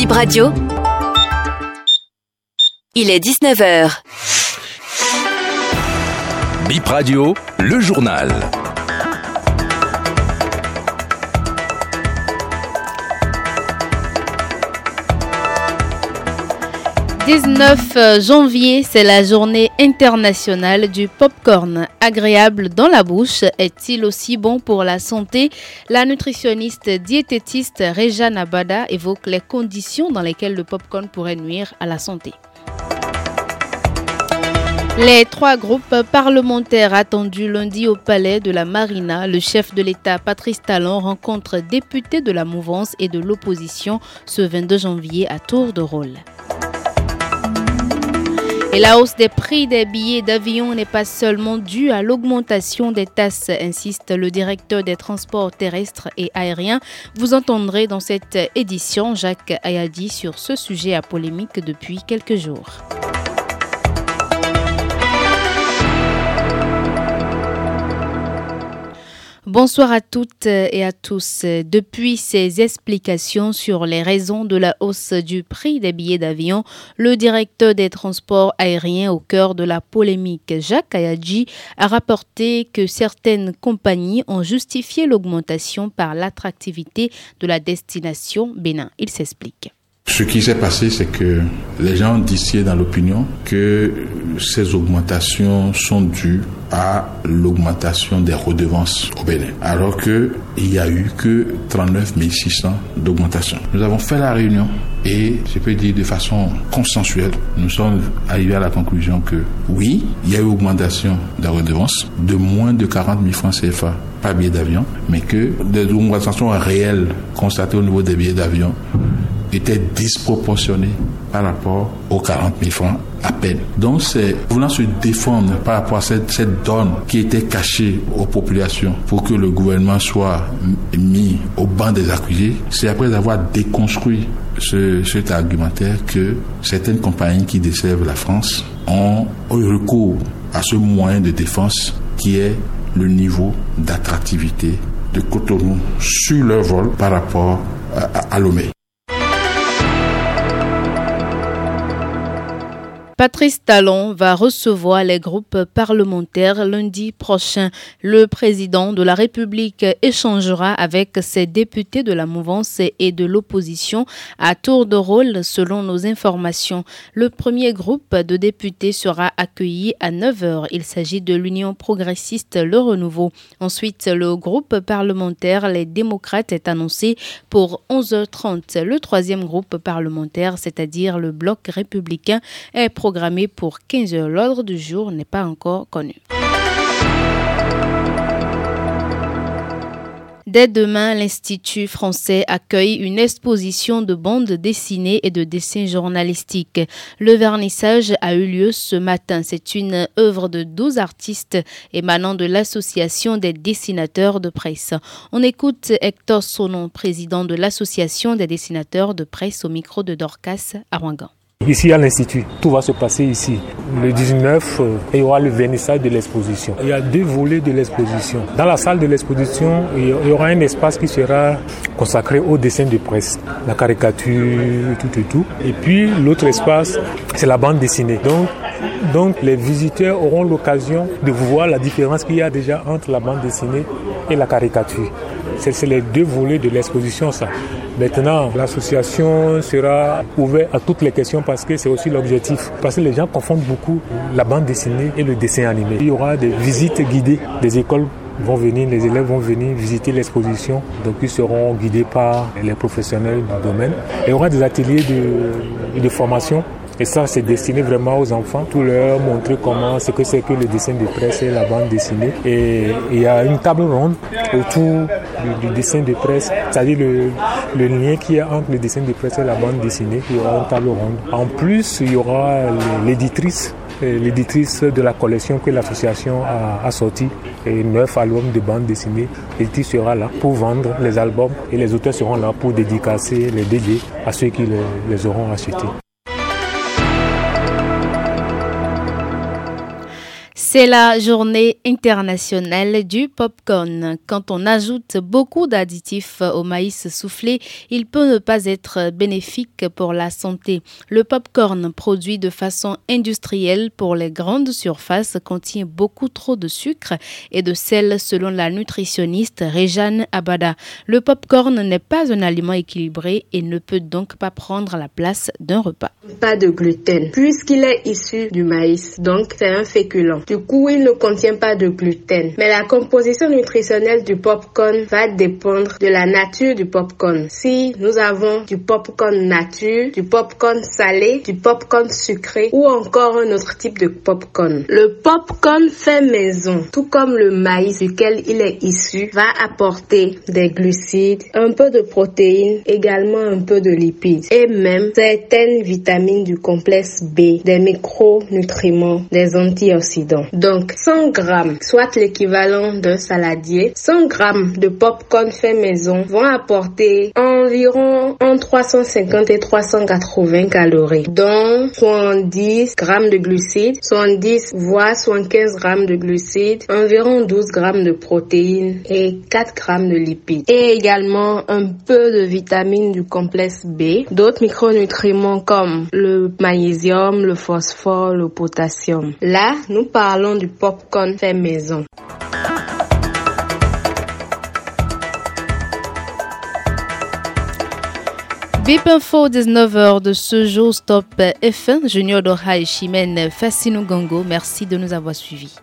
Bip Radio. Il est 19h. Bip Radio, le journal. 19 janvier, c'est la journée internationale du popcorn. Agréable dans la bouche, est-il aussi bon pour la santé? La nutritionniste diététiste Rejane Abada évoque les conditions dans lesquelles le popcorn pourrait nuire à la santé. Les trois groupes parlementaires attendus lundi au palais de la Marina, le chef de l'État Patrice Talon rencontre députés de la mouvance et de l'opposition ce 22 janvier à tour de rôle. Et la hausse des prix des billets d'avion n'est pas seulement due à l'augmentation des tasses, insiste le directeur des transports terrestres et aériens. Vous entendrez dans cette édition Jacques Ayadi sur ce sujet à polémique depuis quelques jours. Bonsoir à toutes et à tous. Depuis ses explications sur les raisons de la hausse du prix des billets d'avion, le directeur des transports aériens au cœur de la polémique, Jacques Ayadji, a rapporté que certaines compagnies ont justifié l'augmentation par l'attractivité de la destination Bénin. Il s'explique. Ce qui s'est passé, c'est que les gens disaient dans l'opinion que ces augmentations sont dues à l'augmentation des redevances au Bénin, alors qu'il n'y a eu que 39 600 d'augmentation. Nous avons fait la réunion et je peux dire de façon consensuelle, nous sommes arrivés à la conclusion que oui, il y a eu augmentation des redevances de moins de 40 000 francs CFA par billet d'avion, mais que des augmentations réelles constatées au niveau des billets d'avion était disproportionné par rapport aux 40 000 francs à peine. Donc c'est voulant se défendre par rapport à cette, cette donne qui était cachée aux populations pour que le gouvernement soit mis au banc des accusés. C'est après avoir déconstruit ce, cet argumentaire que certaines compagnies qui desservent la France ont eu recours à ce moyen de défense qui est le niveau d'attractivité de Cotonou sur leur vol par rapport à, à, à Lomé. Patrice Talon va recevoir les groupes parlementaires lundi prochain. Le président de la République échangera avec ses députés de la mouvance et de l'opposition à tour de rôle selon nos informations. Le premier groupe de députés sera accueilli à 9h. Il s'agit de l'Union progressiste Le Renouveau. Ensuite, le groupe parlementaire Les démocrates est annoncé pour 11h30. Le troisième groupe parlementaire, c'est-à-dire le bloc républicain, est programmé pour 15 heures. L'ordre du jour n'est pas encore connu. Dès demain, l'Institut français accueille une exposition de bandes dessinées et de dessins journalistiques. Le vernissage a eu lieu ce matin. C'est une œuvre de 12 artistes émanant de l'Association des dessinateurs de presse. On écoute Hector Sonon, président de l'Association des dessinateurs de presse au micro de Dorcas à Ouangan. Ici à l'Institut, tout va se passer ici. Le 19, il y aura le vernissage de l'exposition. Il y a deux volets de l'exposition. Dans la salle de l'exposition, il y aura un espace qui sera consacré au dessin de presse, la caricature, tout et tout. Et puis l'autre espace, c'est la bande dessinée. Donc, donc les visiteurs auront l'occasion de voir la différence qu'il y a déjà entre la bande dessinée et la caricature. C'est les deux volets de l'exposition, ça. Maintenant, l'association sera ouverte à toutes les questions parce que c'est aussi l'objectif. Parce que les gens confondent beaucoup la bande dessinée et le dessin animé. Il y aura des visites guidées des écoles vont venir, les élèves vont venir visiter l'exposition, donc ils seront guidés par les professionnels du domaine. Et il y aura des ateliers de, de formation et ça, c'est destiné vraiment aux enfants, tout leur montrer comment, ce que c'est que le dessin de presse et la bande dessinée. Et il y a une table ronde autour du, dessin de presse, c'est-à-dire le, lien qu'il y a entre le dessin de presse et la bande dessinée. Il y aura une table ronde. En plus, il y aura l'éditrice l'éditrice de la collection que l'association a, a sorti, et neuf albums de bande dessinée. L'éditrice sera là pour vendre les albums et les auteurs seront là pour dédicacer les DD à ceux qui les auront achetés. C'est la journée internationale du popcorn. Quand on ajoute beaucoup d'additifs au maïs soufflé, il peut ne pas être bénéfique pour la santé. Le popcorn produit de façon industrielle pour les grandes surfaces contient beaucoup trop de sucre et de sel selon la nutritionniste Rejane Abada. Le popcorn n'est pas un aliment équilibré et ne peut donc pas prendre la place d'un repas. Pas de gluten puisqu'il est issu du maïs, donc c'est un féculent. Coup, il ne contient pas de gluten. Mais la composition nutritionnelle du popcorn va dépendre de la nature du popcorn. Si nous avons du popcorn nature, du popcorn salé, du popcorn sucré ou encore un autre type de popcorn. Le popcorn fait maison, tout comme le maïs duquel il est issu, va apporter des glucides, un peu de protéines, également un peu de lipides et même certaines vitamines du complexe B, des micronutriments, des antioxydants. Donc, donc 100 grammes, soit l'équivalent d'un saladier, 100 grammes de popcorn fait maison vont apporter environ entre 350 et 380 calories, dont 70 grammes de glucides, 70 voire 75 grammes de glucides, environ 12 grammes de protéines et 4 grammes de lipides. Et également un peu de vitamines du complexe B, d'autres micronutriments comme le magnésium, le phosphore, le potassium. Là, nous parlons du popcorn fait maison. Bip Info 19h de ce jour Stop F1 Junior Dora et Chimène Fassinou Gongo. Merci de nous avoir suivis.